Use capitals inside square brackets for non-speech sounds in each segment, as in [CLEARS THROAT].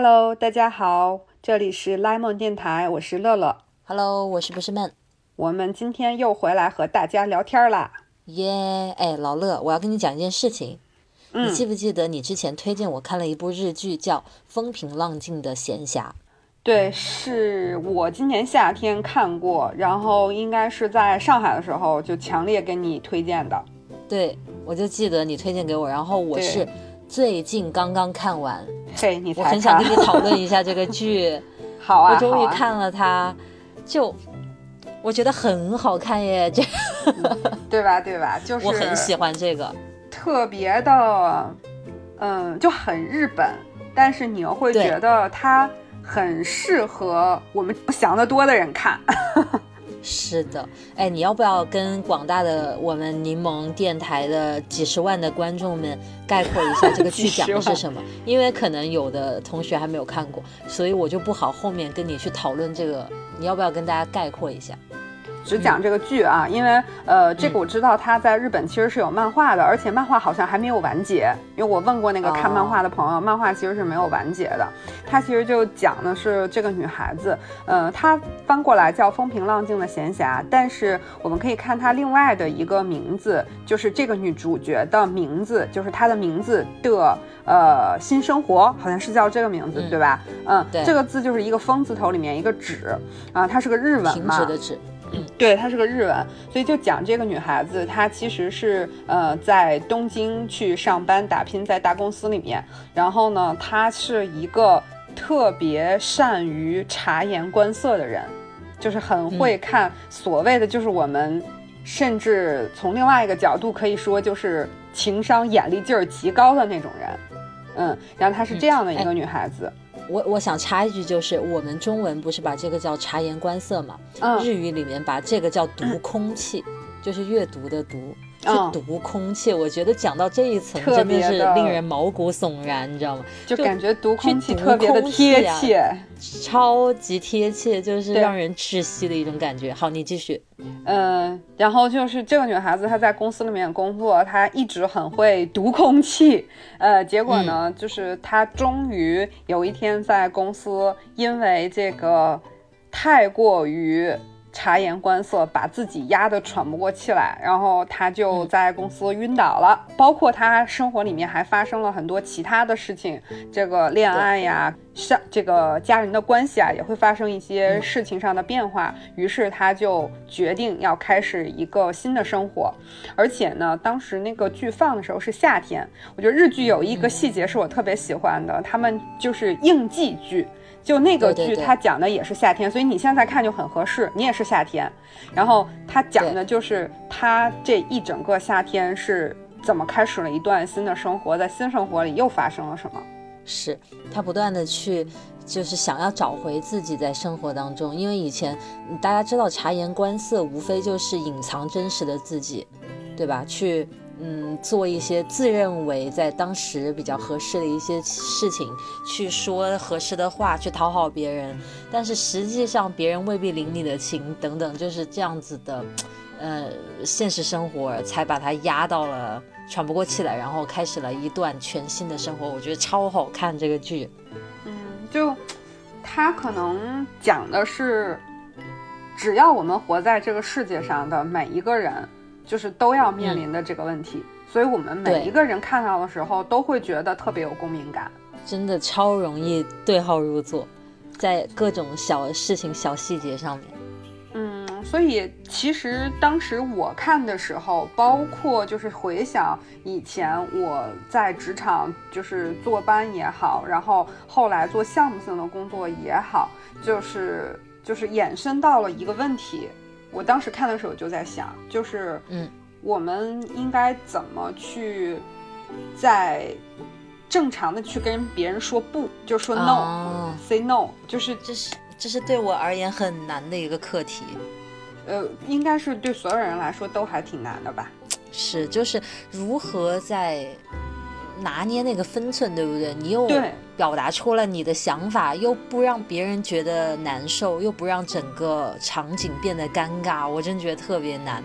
Hello，大家好，这里是拉梦电台，我是乐乐。Hello，我是不是闷？我们今天又回来和大家聊天啦。耶！哎，老乐，我要跟你讲一件事情。嗯你记不记得你之前推荐我看了一部日剧，叫《风平浪静的闲暇》？对，是我今年夏天看过，然后应该是在上海的时候就强烈给你推荐的。对，我就记得你推荐给我，然后我是最近刚刚看完，对，你很想跟你讨论一下这个剧。[LAUGHS] 好啊，我终于看了它，就我觉得很好看耶，这 [LAUGHS] 对吧？对吧？就是我很喜欢这个。特别的，嗯，就很日本，但是你又会觉得它很适合我们想得多的人看。是的，哎，你要不要跟广大的我们柠檬电台的几十万的观众们概括一下这个 [LAUGHS] 剧讲的是什么？因为可能有的同学还没有看过，所以我就不好后面跟你去讨论这个。你要不要跟大家概括一下？只讲这个剧啊，因为呃，这个我知道它在日本其实是有漫画的，而且漫画好像还没有完结。因为我问过那个看漫画的朋友，漫画其实是没有完结的。它其实就讲的是这个女孩子，呃，她翻过来叫风平浪静的闲暇，但是我们可以看她另外的一个名字，就是这个女主角的名字，就是她的名字的呃新生活，好像是叫这个名字，嗯对吧？嗯，对这个字就是一个风字头里面一个止啊，它是个日文停嘛，止的止。对，它是个日文，所以就讲这个女孩子，她其实是呃在东京去上班打拼，在大公司里面。然后呢，她是一个特别善于察言观色的人，就是很会看所谓的就是我们，甚至从另外一个角度可以说就是情商眼力劲儿极高的那种人。嗯，然后她是这样的一个女孩子。我我想插一句，就是我们中文不是把这个叫察言观色嘛？嗯，日语里面把这个叫读空气，就是阅读的读。嗯去读空气，我觉得讲到这一层，特真的是令人毛骨悚然，你知道吗？就就感觉读空气特别的贴切。超级贴切，就是让人窒息的一种感觉。好，你继续。嗯，然后就是这个女孩子，她在公司里面工作，她一直很会读空气。呃，结果呢，就是她终于有一天在公司，因为这个太过于察言观色，把自己压得喘不过气来，然后他就在公司晕倒了。包括他生活里面还发生了很多其他的事情，这个恋爱呀，上这个家人的关系啊，也会发生一些事情上的变化。于是他就决定要开始一个新的生活，而且呢，当时那个剧放的时候是夏天，我觉得日剧有一个细节是我特别喜欢的，他们就是应季剧。就那个剧，它讲的也是夏天，所以你现在看就很合适，你也是夏天。然后它讲的就是他这一整个夏天是怎么开始了一段新的生活，在新生活里又发生了什么。是他不断的去，就是想要找回自己在生活当中，因为以前嗯大家知道察言观色，无非就是隐藏真实的自己，对吧？去嗯做一些自认为在当时比较合适的一些事情，去说合适的话，去讨好别人，但是实际上别人未必领你的情，等等，就是这样子的。呃，现实生活才把他压到了喘不过气来，然后开始了一段全新的生活。我觉得超好看这个剧。嗯，就他可能讲的是，只要我们活在这个世界上的每一个人，就是都要面临的这个问题。所以我们每一个人看到的时候，都会觉得特别有共鸣感。真的超容易对号入座，在各种小事情、小细节上面。嗯，所以其实当时我看的时候，包括就是回想以前我在职场就是坐班也好，然后后来做项目性的工作也好，就是就是衍生到了一个问题。我当时看的时候就在想，就是嗯，我们应该怎么去在正常的去跟别人说不，就说 no、哦 say no，就是这是这是对我而言很难的一个课题。呃，应该是对所有人来说都还挺难的吧。是，就是如何在拿捏那个分寸，对不对？你又表达出了你的想法，又不让别人觉得难受，又不让整个场景变得尴尬，我真觉得特别难。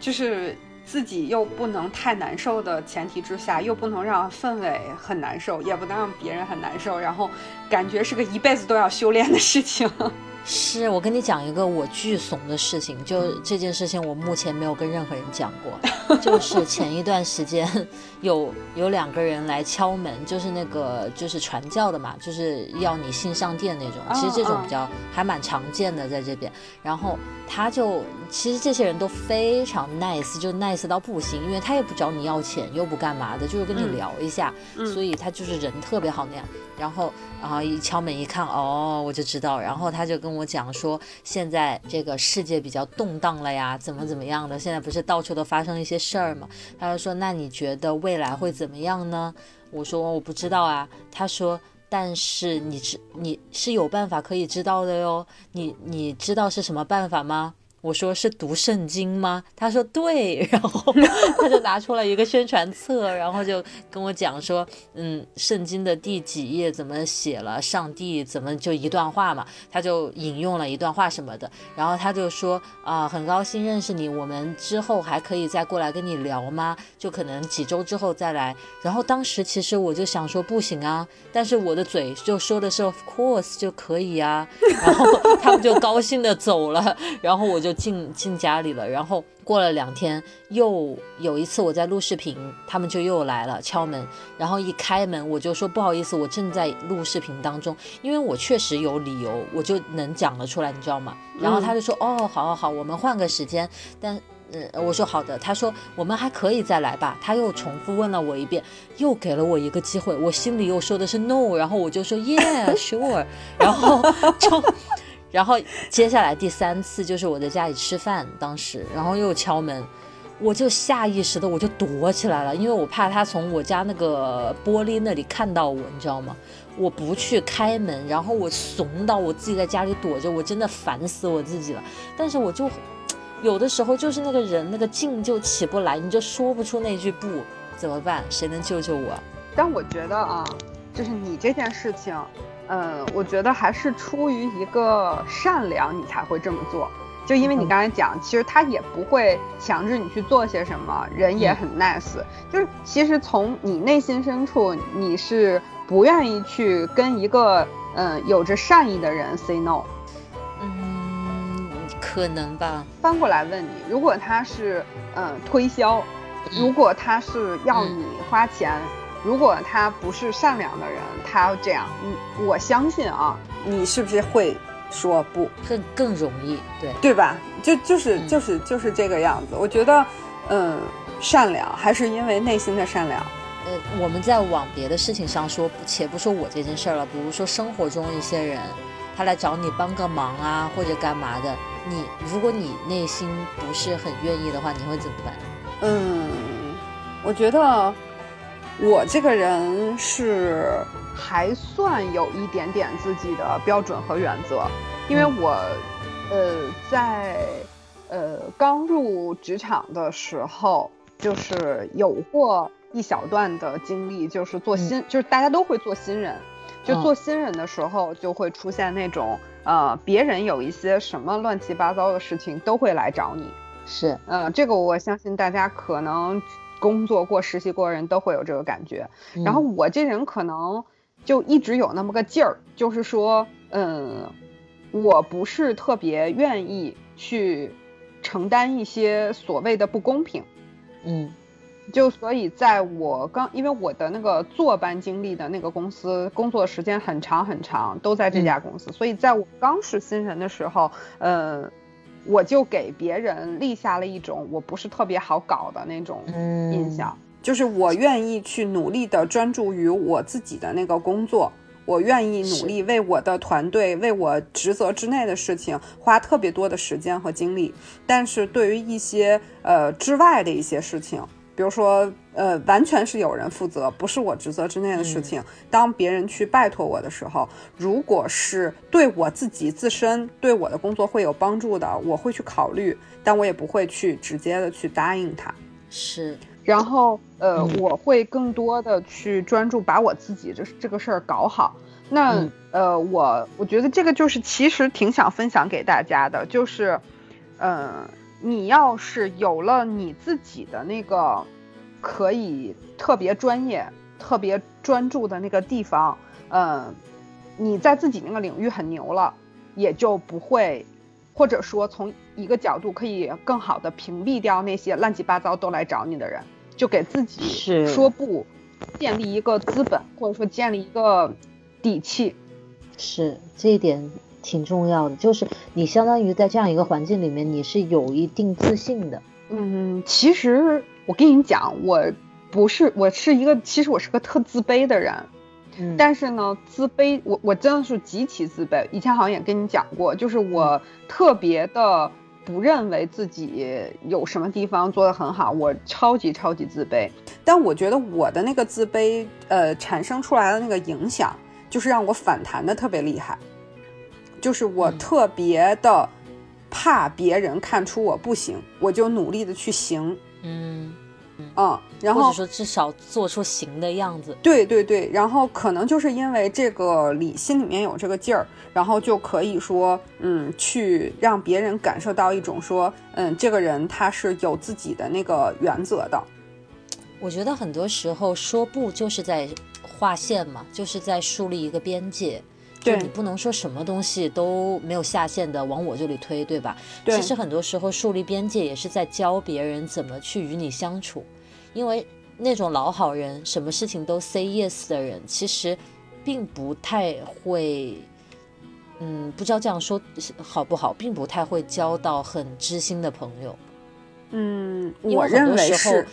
就是自己又不能太难受的前提之下，又不能让氛围很难受，也不能让别人很难受，然后感觉是个一辈子都要修炼的事情。是我跟你讲一个我巨怂的事情，就这件事情我目前没有跟任何人讲过，[LAUGHS] 就是前一段时间有有两个人来敲门，就是那个就是传教的嘛，就是要你信上殿那种，其实这种比较还蛮常见的在这边。然后他就其实这些人都非常 nice，就 nice 到不行，因为他也不找你要钱，又不干嘛的，就是跟你聊一下，所以他就是人特别好那样。然后，然后一敲门一看，哦，我就知道。然后他就跟跟我讲说，现在这个世界比较动荡了呀，怎么怎么样的？现在不是到处都发生一些事儿吗？他就说，那你觉得未来会怎么样呢？我说我不知道啊。他说，但是你知你是有办法可以知道的哟。你你知道是什么办法吗？我说是读圣经吗？他说对，[LAUGHS] 然后他就拿出了一个宣传册，然后就跟我讲说，嗯，圣经的第几页怎么写了，上帝怎么就一段话嘛，他就引用了一段话什么的，然后他就说啊，很高兴认识你，我们之后还可以再过来跟你聊吗？就可能几周之后再来。然后当时其实我就想说不行啊，但是我的嘴就说的是 of course 就可以啊，然后他们就高兴的走了，然后我就。进进家里了，然后过了两天，又有一次我在录视频，他们就又来了敲门，然后一开门我就说不好意思，我正在录视频当中，因为我确实有理由，我就能讲得出来，你知道吗？然后他就说哦，好好好，我们换个时间，但嗯，我说好的，他说我们还可以再来吧，他又重复问了我一遍，又给了我一个机会，我心里又说的是 no，然后我就说 yeah [LAUGHS] sure，然后 [LAUGHS] 就。然后接下来第三次就是我在家里吃饭，当时然后又敲门，我就下意识的我就躲起来了，因为我怕他从我家那个玻璃那里看到我，你知道吗？我不去开门，然后我怂到我自己在家里躲着，我真的烦死我自己了。但是我就有的时候就是那个人那个劲就起不来，你就说不出那句不，怎么办？谁能救救我？但我觉得啊，就是你这件事情。嗯，我觉得还是出于一个善良，你才会这么做。就因为你刚才讲，其实他也不会强制你去做些什么，人也很 nice。就是其实从你内心深处，你是不愿意去跟一个嗯有着善意的人 say no。嗯，可能吧。翻过来问你，如果他是嗯推销，如果他是要你花钱。如果他不是善良的人，他要这样，嗯，我相信啊，你是不是会说不？更更容易，对对吧？就就是就是就是这个样子。我觉得，嗯，善良还是因为内心的善良。呃，我们在往别的事情上说，且不说我这件事儿了，比如说生活中一些人，他来找你帮个忙啊，或者干嘛的，你如果你内心不是很愿意的话，你会怎么办？嗯，我觉得。我这个人是还算有一点点自己的标准和原则，因为我，呃，在呃刚入职场的时候，就是有过一小段的经历，就是做新，就是大家都会做新人，就做新人的时候就会出现那种，呃，别人有一些什么乱七八糟的事情都会来找你，是，呃，这个我相信大家可能。工作过、实习过的人都会有这个感觉，然后我这人可能就一直有那么个劲儿，就是说，嗯，我不是特别愿意去承担一些所谓的不公平，嗯，就所以在我刚，因为我的那个坐班经历的那个公司工作时间很长很长，都在这家公司，所以在我刚是新人的时候，嗯。我就给别人立下了一种我不是特别好搞的那种印象，就是我愿意去努力的专注于我自己的那个工作，我愿意努力为我的团队、为我职责之内的事情花特别多的时间和精力，但是对于一些呃之外的一些事情。比如说，呃，完全是有人负责，不是我职责之内的事情。当别人去拜托我的时候，如果是对我自己自身、对我的工作会有帮助的，我会去考虑，但我也不会去直接的去答应他。是，然后，呃，我会更多的去专注把我自己这这个事儿搞好。那，呃，我我觉得这个就是其实挺想分享给大家的，就是，嗯。你要是有了你自己的那个可以特别专业、特别专注的那个地方，嗯，你在自己那个领域很牛了，也就不会，或者说从一个角度可以更好的屏蔽掉那些乱七八糟都来找你的人，就给自己说不，建立一个资本，或者说建立一个底气。是这一点。挺重要的，就是你相当于在这样一个环境里面，你是有一定自信的。嗯，其实我跟你讲，我不是，我是一个，其实我是个特自卑的人。嗯。但是呢，自卑，我我真的是极其自卑。以前好像也跟你讲过，就是我特别的不认为自己有什么地方做得很好，我超级超级自卑。但我觉得我的那个自卑，呃，产生出来的那个影响，就是让我反弹的特别厉害。就是我特别的怕别人看出我不行，我就努力的去行，嗯嗯，然后或者说至少做出行的样子。对对对，然后可能就是因为这个里心里面有这个劲儿，然后就可以说，嗯，去让别人感受到一种说，嗯，这个人他是有自己的那个原则的。我觉得很多时候说不就是在划线嘛，就是在树立一个边界。就你不能说什么东西都没有下限的往我这里推，对吧？对。其实很多时候树立边界也是在教别人怎么去与你相处，因为那种老好人，什么事情都 say yes 的人，其实并不太会，嗯，不知道这样说好不好，并不太会交到很知心的朋友。嗯，我认为是。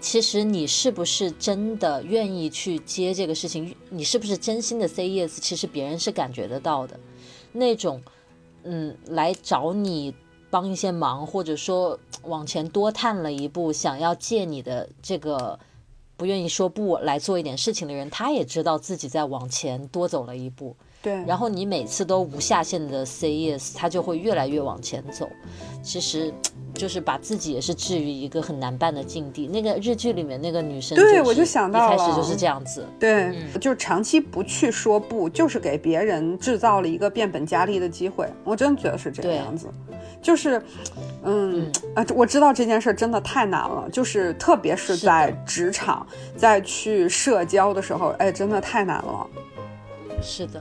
其实你是不是真的愿意去接这个事情？你是不是真心的 say yes？其实别人是感觉得到的。那种，嗯，来找你帮一些忙，或者说往前多探了一步，想要借你的这个不愿意说不来做一点事情的人，他也知道自己在往前多走了一步。对。然后你每次都无下限的 say yes，他就会越来越往前走。其实。就是把自己也是置于一个很难办的境地。那个日剧里面那个女生，对我就想到了，一开始就是这样子。对，就是长期不去说不，就是给别人制造了一个变本加厉的机会。我真的觉得是这个样子。就是，嗯啊，我知道这件事真的太难了，就是特别是在职场，在去社交的时候，哎，真的太难了。是的。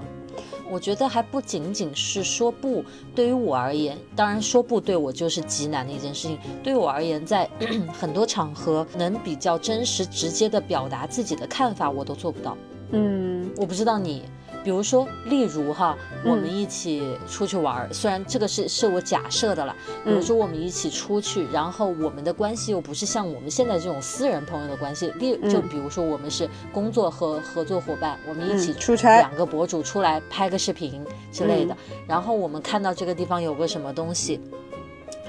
我觉得还不仅仅是说不，对于我而言，当然说不对我就是极难的一件事情。对于我而言，在 [CLEARS THROAT] 很多场合能比较真实、直接的表达自己的看法，我都做不到。嗯，我不知道你。比如说，例如哈，我们一起出去玩儿，虽然这个是是我假设的了。比如说，我们一起出去，然后我们的关系又不是像我们现在这种私人朋友的关系。例就比如说，我们是工作和合作伙伴，我们一起出差，两个博主出来拍个视频之类的。然后我们看到这个地方有个什么东西。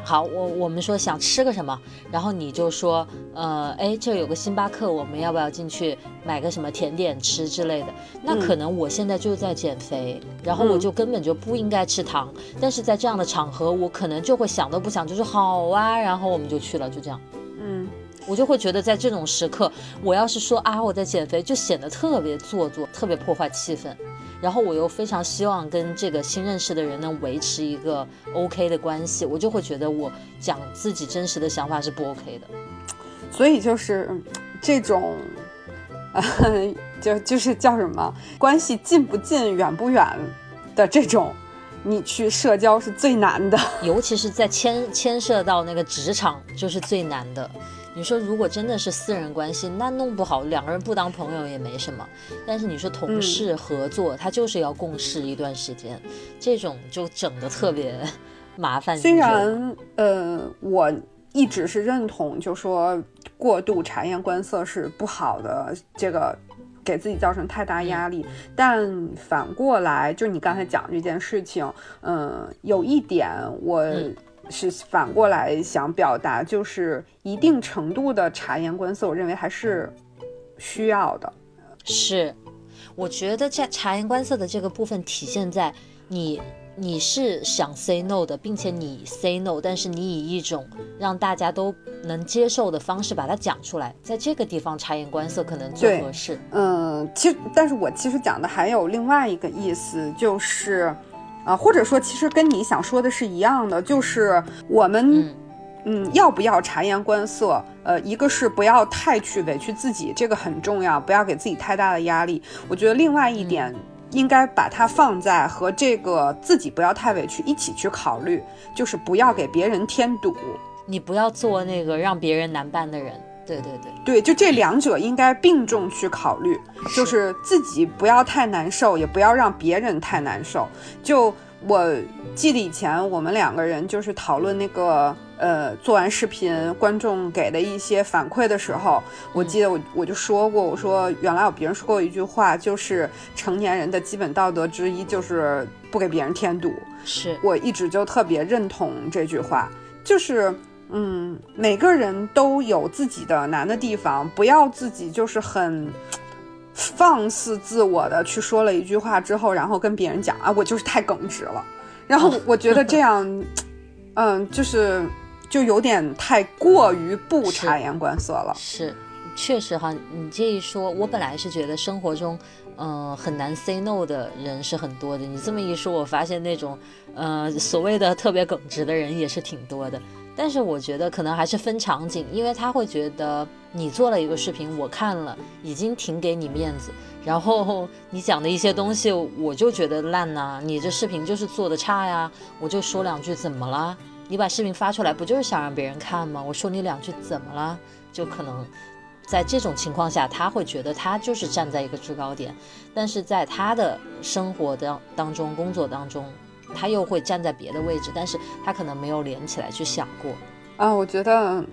好，我我们说想吃个什么，然后你就说，呃，哎，这有个星巴克，我们要不要进去买个什么甜点吃之类的？那可能我现在就在减肥，然后我就根本就不应该吃糖，但是在这样的场合，我可能就会想都不想，就说好啊，然后我们就去了，就这样。嗯，我就会觉得在这种时刻，我要是说啊我在减肥，就显得特别做作，特别破坏气氛。然后我又非常希望跟这个新认识的人能维持一个 OK 的关系，我就会觉得我讲自己真实的想法是不 OK 的。所以就是这种，就就是叫什么关系近不近远不远的这种，你去社交是最难的，尤其是在牵牵涉到那个职场，就是最难的。你说如果真的是私人关系，那弄不好两个人不当朋友也没什么。但是你说同事合作，他就是要共事一段时间，这种就整的特别麻烦。[LAUGHS] 虽然呃，我一直是认同，就说过度察言观色是不好的，这个给自己造成太大压力。但反过来，就你刚才讲这件事情，嗯，有一点我。是反过来想表达，就是一定程度的察言观色，我认为还是需要的。是，我觉得在察言观色的这个部分体现在你你是想 say no 的，并且你 say no，但是你以一种让大家都能接受的方式把它讲出来，在这个地方察言观色可能最合适。嗯，其实，但是我其实讲的还有另外一个意思，就是。啊，或者说，其实跟你想说的是一样的，就是我们，嗯，要不要察言观色？呃，一个是不要太去委屈自己，这个很重要，不要给自己太大的压力。我觉得另外一点，应该把它放在和这个自己不要太委屈一起去考虑，就是不要给别人添堵。你不要做那个让别人难办的人。对对对对，就这两者应该并重去考虑，就是自己不要太难受，也不要让别人太难受。就我记得以前我们两个人就是讨论那个。呃，做完视频，观众给的一些反馈的时候，我记得我我就说过，我说原来有别人说过一句话，就是成年人的基本道德之一就是不给别人添堵。是我一直就特别认同这句话，就是嗯，每个人都有自己的难的地方，不要自己就是很放肆自我的去说了一句话之后，然后跟别人讲啊，我就是太耿直了。然后我觉得这样，[LAUGHS] 嗯，就是。就有点太过于不察言观色了。是，确实哈，你这一说，我本来是觉得生活中，嗯，很难 say no 的人是很多的。你这么一说，我发现那种，呃，所谓的特别耿直的人也是挺多的。但是我觉得可能还是分场景，因为他会觉得你做了一个视频，我看了已经挺给你面子，然后 [LAUGHS] 你讲的一些东西，我就觉得烂呐，你这视频就是做的差呀，我就说两句怎么了？你把视频发出来，不就是想让别人看吗？我说你两句怎么了？就可能在这种情况下，他会觉得他就是站在一个制高点，但是在他的生活当当中、工作当中，他又会站在别的位置，但是他可能没有连起来去想过。啊，我觉得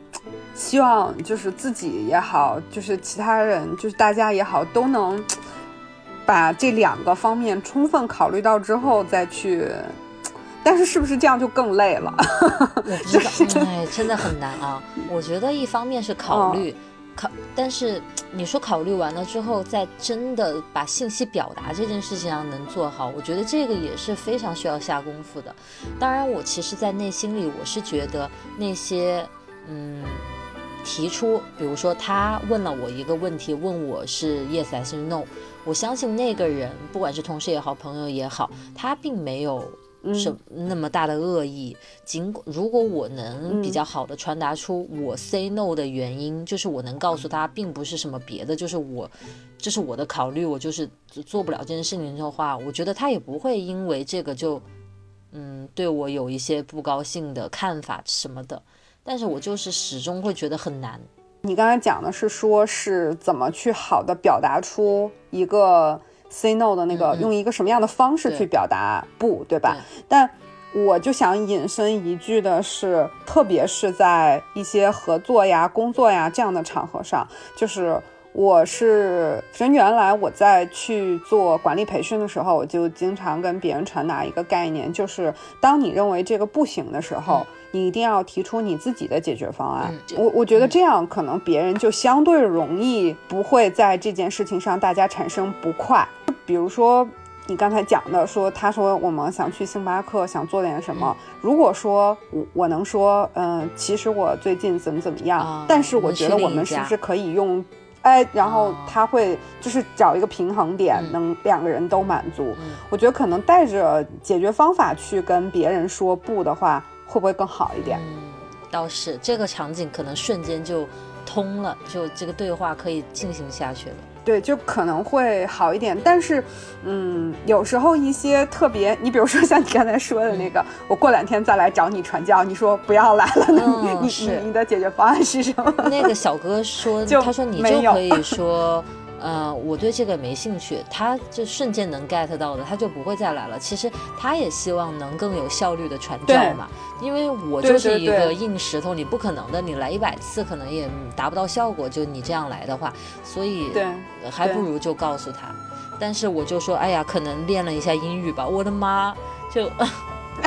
希望就是自己也好，就是其他人，就是大家也好，都能把这两个方面充分考虑到之后再去。但是是不是这样就更累了？[LAUGHS] 我不知道，哎，真的很难啊。我觉得一方面是考虑，考，但是你说考虑完了之后，再真的把信息表达这件事情上能做好，我觉得这个也是非常需要下功夫的。当然，我其实，在内心里，我是觉得那些，嗯，提出，比如说他问了我一个问题，问我是 yes 还是 no，我相信那个人，不管是同事也好，朋友也好，他并没有。是那么大的恶意，尽管如果我能比较好的传达出我 say no 的原因，就是我能告诉他，并不是什么别的，就是我，这是我的考虑，我就是做不了这件事情的话，我觉得他也不会因为这个就，嗯，对我有一些不高兴的看法什么的。但是我就是始终会觉得很难。你刚才讲的是说，是怎么去好的表达出一个。Say no 的那个用一个什么样的方式去表达不，对吧？但我就想引申一句的是，特别是在一些合作呀、工作呀这样的场合上，就是我是，其实原来我在去做管理培训的时候，我就经常跟别人传达一个概念，就是当你认为这个不行的时候。你一定要提出你自己的解决方案。我我觉得这样可能别人就相对容易不会在这件事情上大家产生不快。比如说你刚才讲的，说他说我们想去星巴克，想做点什么。如果说我我能说，嗯，其实我最近怎么怎么样，但是我觉得我们是不是可以用，哎，然后他会就是找一个平衡点，能两个人都满足。我觉得可能带着解决方法去跟别人说不的话。会不会更好一点？嗯，倒是这个场景可能瞬间就通了，就这个对话可以进行下去了。对，就可能会好一点。但是，嗯，有时候一些特别，你比如说像你刚才说的那个，我过两天再来找你传教，你说不要来了，你你你的解决方案是什么？那个小哥说，[LAUGHS] 他说你就可以说。呃，我对这个没兴趣，他就瞬间能 get 到的，他就不会再来了。其实他也希望能更有效率的传教嘛，因为我就是一个硬石头，你不可能的，你来一百次可能也达不到效果。就你这样来的话，所以还不如就告诉他。但是我就说，哎呀，可能练了一下英语吧。我的妈，就 [LAUGHS]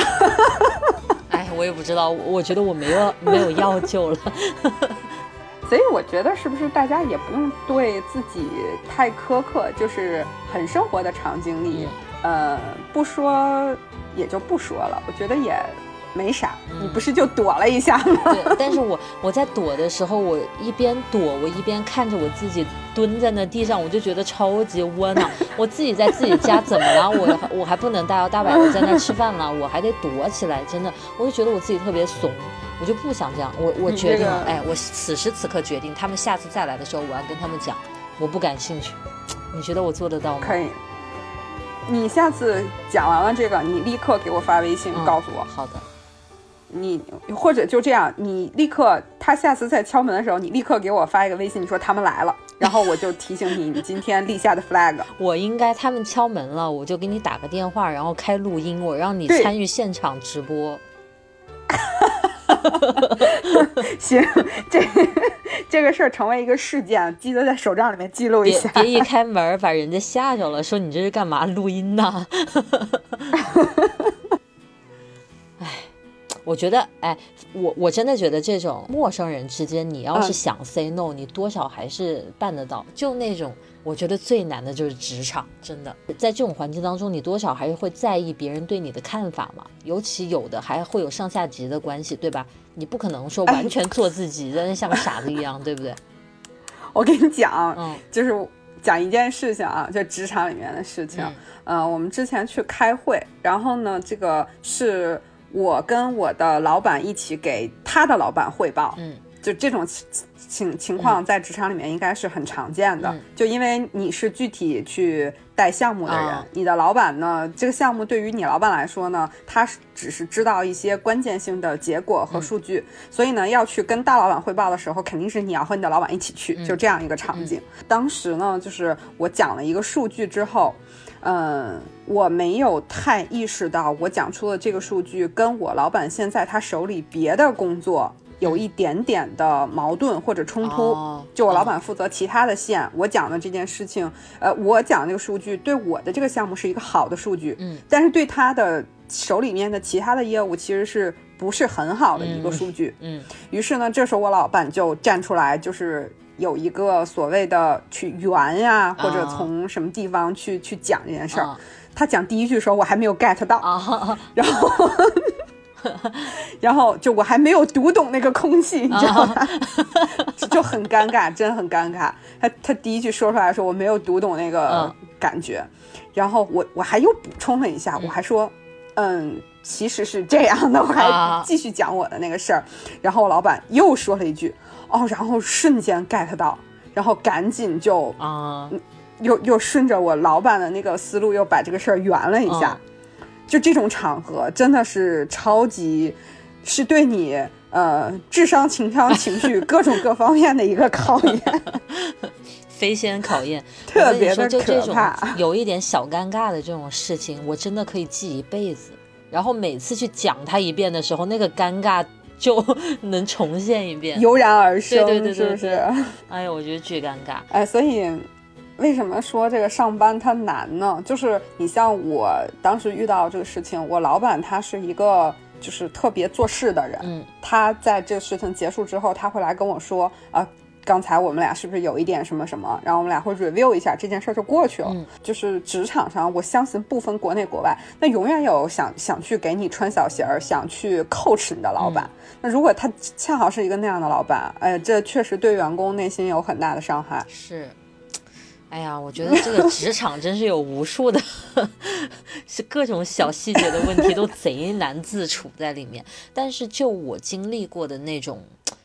[LAUGHS] 哎，我也不知道，我觉得我没有没有药救了。所以我觉得是不是大家也不用对自己太苛刻，就是很生活的场景里，呃，不说也就不说了。我觉得也没啥，你不是就躲了一下吗？[LAUGHS] 对，但是我我在躲的时候，我一边躲，我一边看着我自己蹲在那地上，我就觉得超级窝囊。[LAUGHS] 我自己在自己家怎么了？我我还不能大摇大摆的在那吃饭了，我还得躲起来，真的，我就觉得我自己特别怂，我就不想这样。我我决定了，哎，我此时此刻决定，他们下次再来的时候，我要跟他们讲，我不感兴趣。你觉得我做得到吗？可以。你下次讲完了这个，你立刻给我发微信告诉我。好的。你或者就这样，你立刻他下次再敲门的时候，你立刻给我发一个微信，你说他们来了，然后我就提醒你，你今天立下的 flag。[LAUGHS] 我应该他们敲门了，我就给你打个电话，然后开录音，我让你参与现场直播。[LAUGHS] 行，这这个事儿成为一个事件，记得在手账里面记录一下。别一开门把人家吓着了，说你这是干嘛录音呢？[LAUGHS] 哎，我觉得，哎，我我真的觉得这种陌生人之间，你要是想 say no，你多少还是办得到。就那种。我觉得最难的就是职场，真的，在这种环境当中，你多少还是会在意别人对你的看法嘛，尤其有的还会有上下级的关系，对吧？你不可能说完全做自己，真的像个傻子一样，对不对？[LAUGHS] 我跟你讲，嗯，就是讲一件事情啊，就职场里面的事情。嗯，我们之前去开会，然后呢，这个是我跟我的老板一起给他的老板汇报，嗯。就这种情情情况，在职场里面应该是很常见的。就因为你是具体去带项目的人，你的老板呢，这个项目对于你老板来说呢，他只是知道一些关键性的结果和数据，所以呢，要去跟大老板汇报的时候，肯定是你要和你的老板一起去，就这样一个场景。当时呢，就是我讲了一个数据之后，嗯，我没有太意识到我讲出的这个数据跟我老板现在他手里别的工作。有一点点的矛盾或者冲突，就我老板负责其他的线，我讲的这件事情，呃，我讲这个数据对我的这个项目是一个好的数据，嗯，但是对他的手里面的其他的业务其实是不是很好的一个数据，嗯，于是呢，这时候我老板就站出来，就是有一个所谓的去圆呀，或者从什么地方去去讲这件事儿，他讲第一句时候我还没有 get 到，[LAUGHS] 然后。[LAUGHS] 然后就我还没有读懂那个空气，你知道吗？[LAUGHS] 就很尴尬，真很尴尬。他他第一句说出来说我没有读懂那个感觉，然后我我还又补充了一下，我还说，嗯，其实是这样的，我还继续讲我的那个事儿。然后我老板又说了一句，哦，然后瞬间 get 到，然后赶紧就啊，又又顺着我老板的那个思路，又把这个事儿圆了一下。就这种场合，真的是超级，是对你呃智商、情商、情绪各种各方面的一个考验，飞仙考验，[LAUGHS] 特别的可怕。有一点小尴尬的这种事情，我真的可以记一辈子。然后每次去讲他一遍的时候，那个尴尬就能重现一遍，油然而生，对对对，是不是？[LAUGHS] 哎呀，我觉得巨尴尬。哎，所以。为什么说这个上班它难呢？就是你像我当时遇到这个事情，我老板他是一个就是特别做事的人，嗯，他在这个事情结束之后，他会来跟我说，啊，刚才我们俩是不是有一点什么什么？然后我们俩会 review 一下这件事就过去了。就是职场上，我相信不分国内国外，那永远有想想去给你穿小鞋儿，想去 coach 你的老板。那如果他恰好是一个那样的老板，哎，这确实对员工内心有很大的伤害。是。哎呀，我觉得这个职场真是有无数的，[LAUGHS] 是各种小细节的问题都贼难自处在里面。但是就我经历过的那种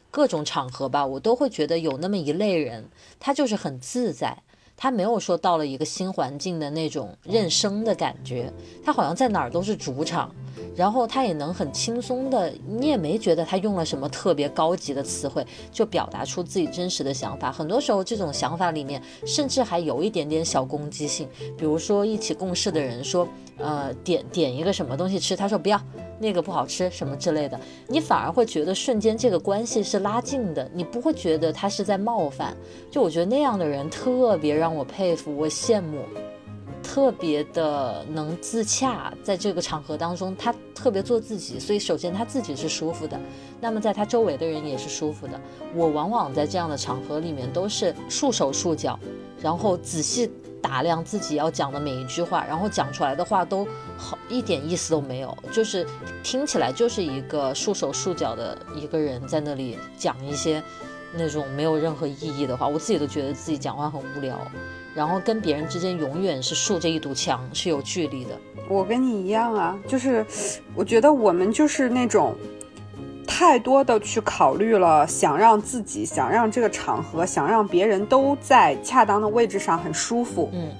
各种场合吧，我都会觉得有那么一类人，他就是很自在。他没有说到了一个新环境的那种认生的感觉，他好像在哪儿都是主场，然后他也能很轻松的，你也没觉得他用了什么特别高级的词汇，就表达出自己真实的想法。很多时候这种想法里面，甚至还有一点点小攻击性，比如说一起共事的人说，呃，点点一个什么东西吃，他说不要。那个不好吃什么之类的，你反而会觉得瞬间这个关系是拉近的，你不会觉得他是在冒犯。就我觉得那样的人特别让我佩服，我羡慕，特别的能自洽，在这个场合当中，他特别做自己，所以首先他自己是舒服的，那么在他周围的人也是舒服的。我往往在这样的场合里面都是束手束脚，然后仔细。打量自己要讲的每一句话，然后讲出来的话都好一点意思都没有，就是听起来就是一个束手束脚的一个人在那里讲一些那种没有任何意义的话，我自己都觉得自己讲话很无聊，然后跟别人之间永远是竖着一堵墙，是有距离的。我跟你一样啊，就是我觉得我们就是那种。太多的去考虑了，想让自己，想让这个场合，想让别人都在恰当的位置上很舒服，嗯，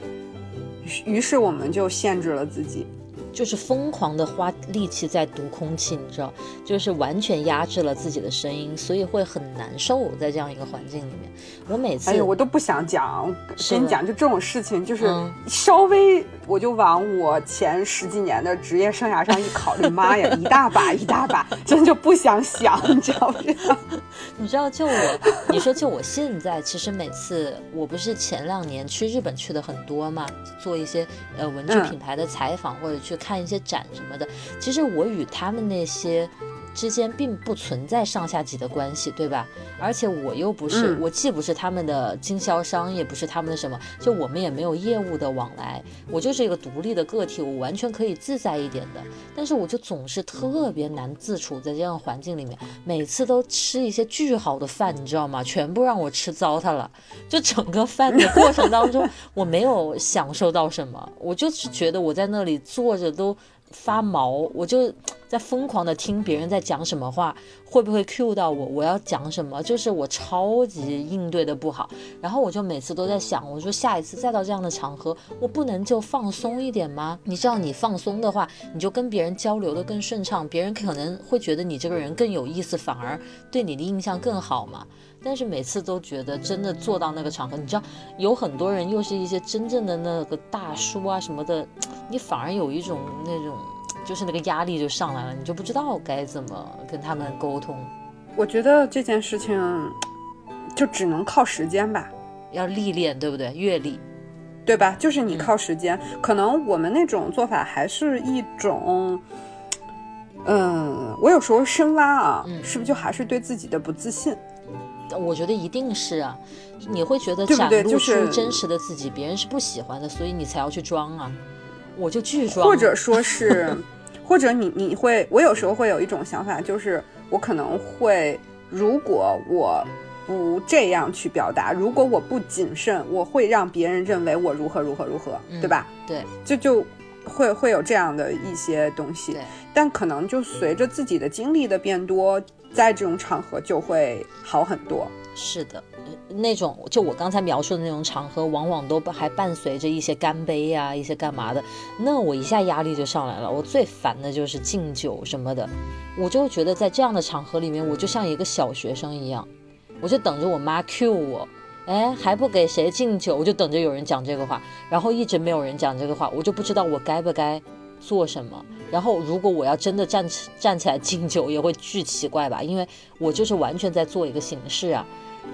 于是我们就限制了自己。就是疯狂的花力气在读空气，你知道，就是完全压制了自己的声音，所以会很难受在这样一个环境里面。我每次，哎呦，我都不想讲，跟你讲，就这种事情，就是稍微我就往我前十几年的职业生涯上一考虑，[LAUGHS] 妈呀，一大把一大把，真就不想想，你知道不？[LAUGHS] 你知道，就我，你说就我现在，其实每次我不是前两年去日本去的很多嘛，做一些呃文具品牌的采访或者去。看一些展什么的，其实我与他们那些之间并不存在上下级的关系，对吧？而且我又不是，我既不是他们的经销商，也不是他们的什么，就我们也没有业务的往来，我就是一个独立的个体，我完全可以自在一点的。但是我就总是特别难自处在这样环境里面，每次都吃一些巨好的饭，你知道吗？全部让我吃糟蹋了，就整个饭的过程当中，[LAUGHS] 我没有享受到什么，我就是觉得我在那里坐着都。发毛，我就在疯狂的听别人在讲什么话，会不会 cue 到我？我要讲什么？就是我超级应对的不好，然后我就每次都在想，我说下一次再到这样的场合，我不能就放松一点吗？你知道，你放松的话，你就跟别人交流的更顺畅，别人可能会觉得你这个人更有意思，反而对你的印象更好嘛。但是每次都觉得真的坐到那个场合，你知道有很多人又是一些真正的那个大叔啊什么的，[TSK] 你反而有一种那种就是那个压力就上来了，你就不知道该怎么跟他们沟通。我觉得这件事情就只能靠时间吧，要历练，对不对？阅历，对吧？就是你靠时间，可能我们那种做法还是一种，嗯，我有时候深挖啊，是不是就还是对自己的不自信？我觉得一定是啊，你会觉得展露出真实的自己，别人是不喜欢的，所以你才要去装啊。我就拒装，或者说是，或者你 [LAUGHS] 你会，我有时候会有一种想法，就是我可能会，如果我不这样去表达，如果我不谨慎，我会让别人认为我如何如何如何，对吧？对，就就会会有这样的一些东西。但可能就随着自己的经历的变多。在这种场合就会好很多。是的，那种就我刚才描述的那种场合，往往都还伴随着一些干杯呀，一些干嘛的。那我一下压力就上来了。我最烦的就是敬酒什么的。我就觉得在这样的场合里面，我就像一个小学生一样，我就等着我妈 cue 我，哎，还不给谁敬酒，我就等着有人讲这个话，然后一直没有人讲这个话，我就不知道我该不该做什么。然后，如果我要真的站起站起来敬酒，也会巨奇怪吧？因为我就是完全在做一个形式啊。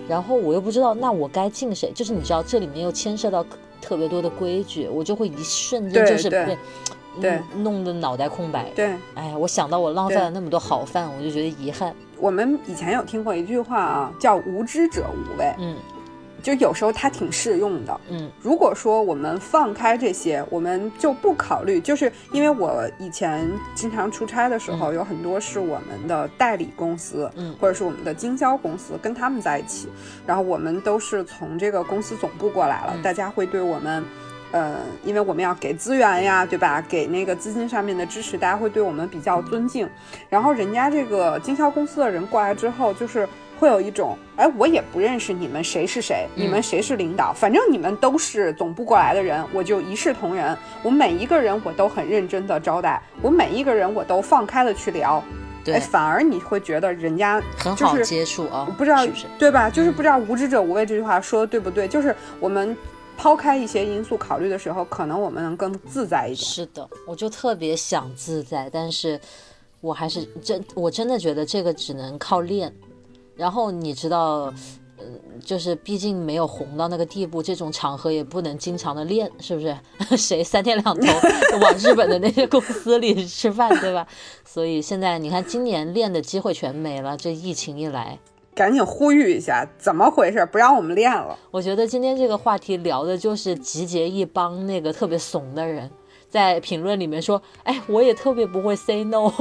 然后我又不知道，那我该敬谁？就是你知道，这里面又牵涉到特别多的规矩，我就会一瞬间就是被对弄得脑袋空白。对，哎呀，我想到我浪费了那么多好饭，我就觉得遗憾。我们以前有听过一句话啊，叫“无知者无畏”。嗯。就有时候它挺适用的，嗯，如果说我们放开这些，我们就不考虑，就是因为我以前经常出差的时候，有很多是我们的代理公司，嗯，或者是我们的经销公司，跟他们在一起，然后我们都是从这个公司总部过来了，大家会对我们，呃，因为我们要给资源呀，对吧？给那个资金上面的支持，大家会对我们比较尊敬，然后人家这个经销公司的人过来之后，就是。会有一种，哎，我也不认识你们谁是谁，你们谁是领导，反正你们都是总部过来的人，我就一视同仁。我每一个人我都很认真的招待，我每一个人我都放开了去聊，对，反而你会觉得人家很好接触啊，不知道对吧？就是不知道无知者无畏这句话说的对不对？就是我们抛开一些因素考虑的时候，可能我们能更自在一点。是的，我就特别想自在，但是我还是真，我真的觉得这个只能靠练。然后你知道，嗯，就是毕竟没有红到那个地步，这种场合也不能经常的练，是不是？[LAUGHS] 谁三天两头 [LAUGHS] 往日本的那些公司里吃饭，对吧？所以现在你看，今年练的机会全没了，这疫情一来，赶紧呼吁一下，怎么回事？不让我们练了。我觉得今天这个话题聊的就是集结一帮那个特别怂的人，在评论里面说，哎，我也特别不会 say no。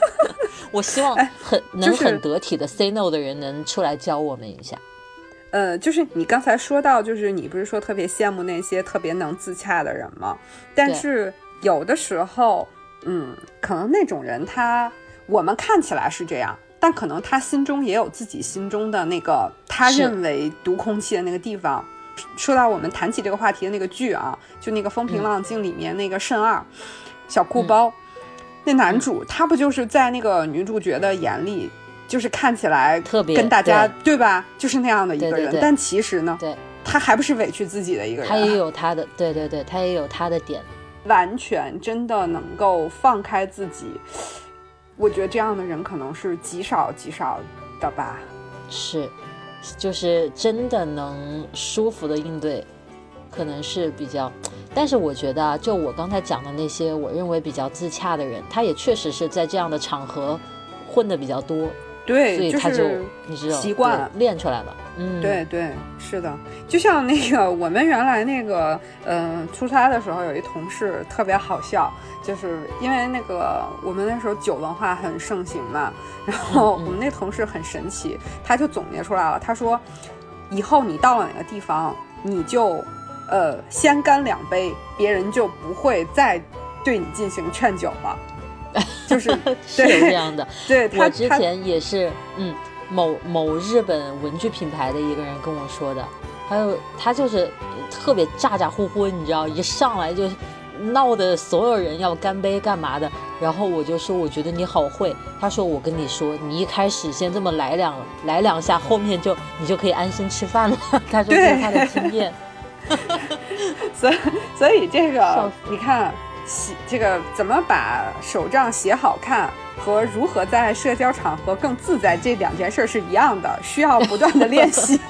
[LAUGHS] 我希望很能很得体的 say no 的人能出来教我们一下。呃，就是你刚才说到，就是你不是说特别羡慕那些特别能自洽的人吗？但是有的时候，嗯，可能那种人他我们看起来是这样，但可能他心中也有自己心中的那个他认为读空气的那个地方。说到我们谈起这个话题的那个剧啊，就那个《风平浪静》里面那个慎二小裤包，那男主他不就是在那个女主角的眼里？就是看起来特别跟大家对吧？就是那样的一个人，但其实呢，对，他还不是委屈自己的一个人。他也有他的，对对对，他也有他的点。完全真的能够放开自己，我觉得这样的人可能是极少极少的吧。是，就是真的能舒服的应对，可能是比较。但是我觉得啊，就我刚才讲的那些，我认为比较自洽的人，他也确实是在这样的场合混的比较多。对，所以他就你知道习惯练出来了。嗯，对对，是的，就像那个我们原来那个，嗯，出差的时候有一同事特别好笑，就是因为那个我们那时候酒文化很盛行嘛，然后我们那同事很神奇，他就总结出来了，他说，以后你到了哪个地方，你就，呃，先干两杯，别人就不会再对你进行劝酒了。就是 [LAUGHS] 是有这样的，对。我之前也是，嗯，某某日本文具品牌的一个人跟我说的，还有他就是特别咋咋呼呼，你知道，一上来就闹得所有人要干杯干嘛的，然后我就说我觉得你好会，他说我跟你说，你一开始先这么来两来两下，后面就你就可以安心吃饭了。[LAUGHS] 他说这是他的经验，[LAUGHS] 所以所以这个你看。写这个怎么把手账写好看和如何在社交场合更自在这两件事是一样的，需要不断的练习，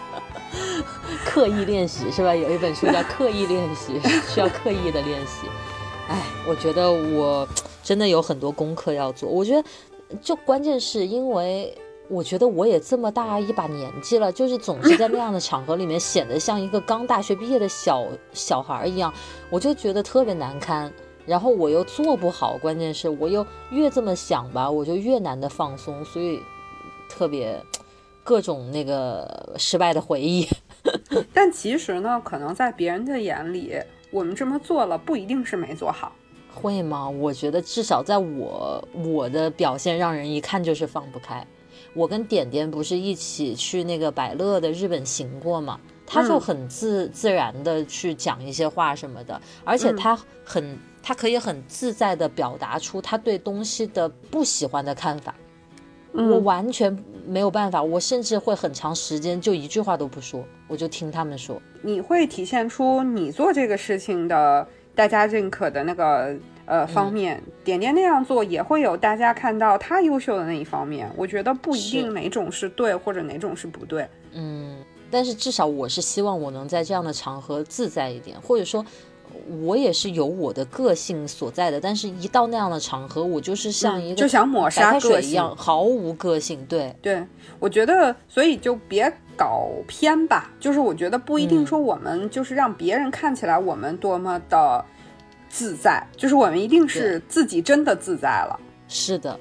[LAUGHS] 刻意练习是吧？有一本书叫《刻意练习》，需要刻意的练习。哎，我觉得我真的有很多功课要做。我觉得，就关键是因为。我觉得我也这么大一把年纪了，就是总是在那样的场合里面显得像一个刚大学毕业的小小孩一样，我就觉得特别难堪。然后我又做不好，关键是我又越这么想吧，我就越难的放松，所以特别各种那个失败的回忆。[LAUGHS] 但其实呢，可能在别人的眼里，我们这么做了不一定是没做好，会吗？我觉得至少在我我的表现让人一看就是放不开。我跟点点不是一起去那个百乐的日本行过嘛？他就很自自然的去讲一些话什么的，而且他很他可以很自在的表达出他对东西的不喜欢的看法。我完全没有办法，我甚至会很长时间就一句话都不说，我就听他们说。你会体现出你做这个事情的大家认可的那个。呃，方面点点那样做也会有大家看到他优秀的那一方面。我觉得不一定哪种是对，或者哪种是不对。嗯，但是至少我是希望我能在这样的场合自在一点，或者说，我也是有我的个性所在的。但是一到那样的场合，我就是像一个就想抹杀个性一样，毫无个性。对对，我觉得所以就别搞偏吧。就是我觉得不一定说我们就是让别人看起来我们多么的。自在，就是我们一定是自己真的自在了。是的，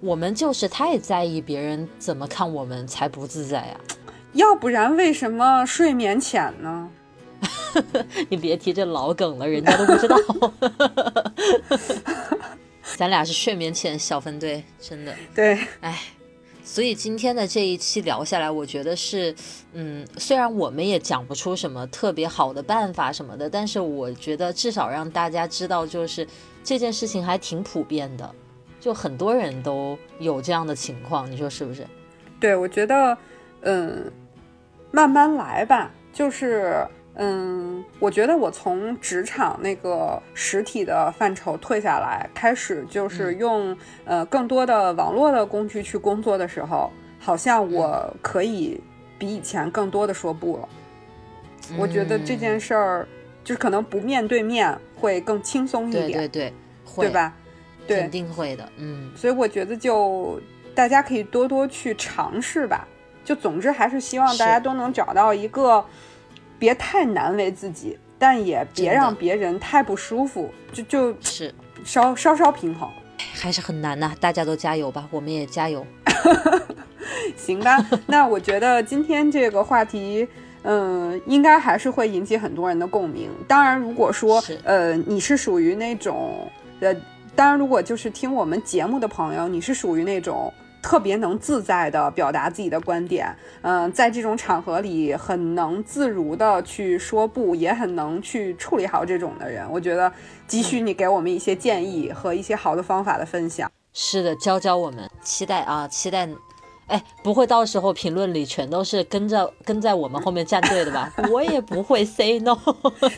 我们就是太在意别人怎么看我们，才不自在呀。要不然为什么睡眠浅呢？[LAUGHS] 你别提这老梗了，人家都不知道。[LAUGHS] 咱俩是睡眠浅小分队，真的。对，哎。所以今天的这一期聊下来，我觉得是，嗯，虽然我们也讲不出什么特别好的办法什么的，但是我觉得至少让大家知道，就是这件事情还挺普遍的，就很多人都有这样的情况，你说是不是？对，我觉得，嗯，慢慢来吧，就是。嗯，我觉得我从职场那个实体的范畴退下来，开始就是用呃更多的网络的工具去工作的时候，好像我可以比以前更多的说不了。我觉得这件事儿就可能不面对面会更轻松一点，对对对，对吧？对，肯定会的，嗯。所以我觉得就大家可以多多去尝试吧。就总之还是希望大家都能找到一个，别太难为自己，但也别让别人太不舒服，就就是稍稍稍平衡。还是很难呐、大家都加油吧，我们也加油。[LAUGHS] 行吧，那我觉得今天这个话题，嗯，应该还是会引起很多人的共鸣。当然，如果说呃你是属于那种呃，当然如果就是听我们节目的朋友，你是属于那种。特别能自在的表达自己的观点，嗯、在这种场合里很能自如的去说不，也很能去处理好这种的人，我觉得急需你给我们一些建议和一些好的方法的分享。是的，教教我们，期待啊，期待。哎，不会到时候评论里全都是跟着跟在我们后面站队的吧？[LAUGHS] 我也不会 say no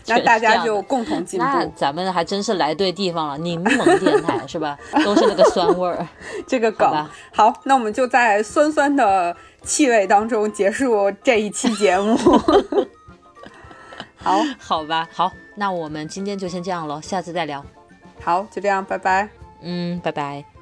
那大家就共同进步。那咱们还真是来对地方了，柠檬电台是吧？[LAUGHS] 都是那个酸味儿。[LAUGHS] 这个梗好好，那我们就在酸酸的气味当中结束这一期节目。好好吧，好，那我们今天就先这样了，下次再聊。好，就这样，拜拜。嗯，拜拜。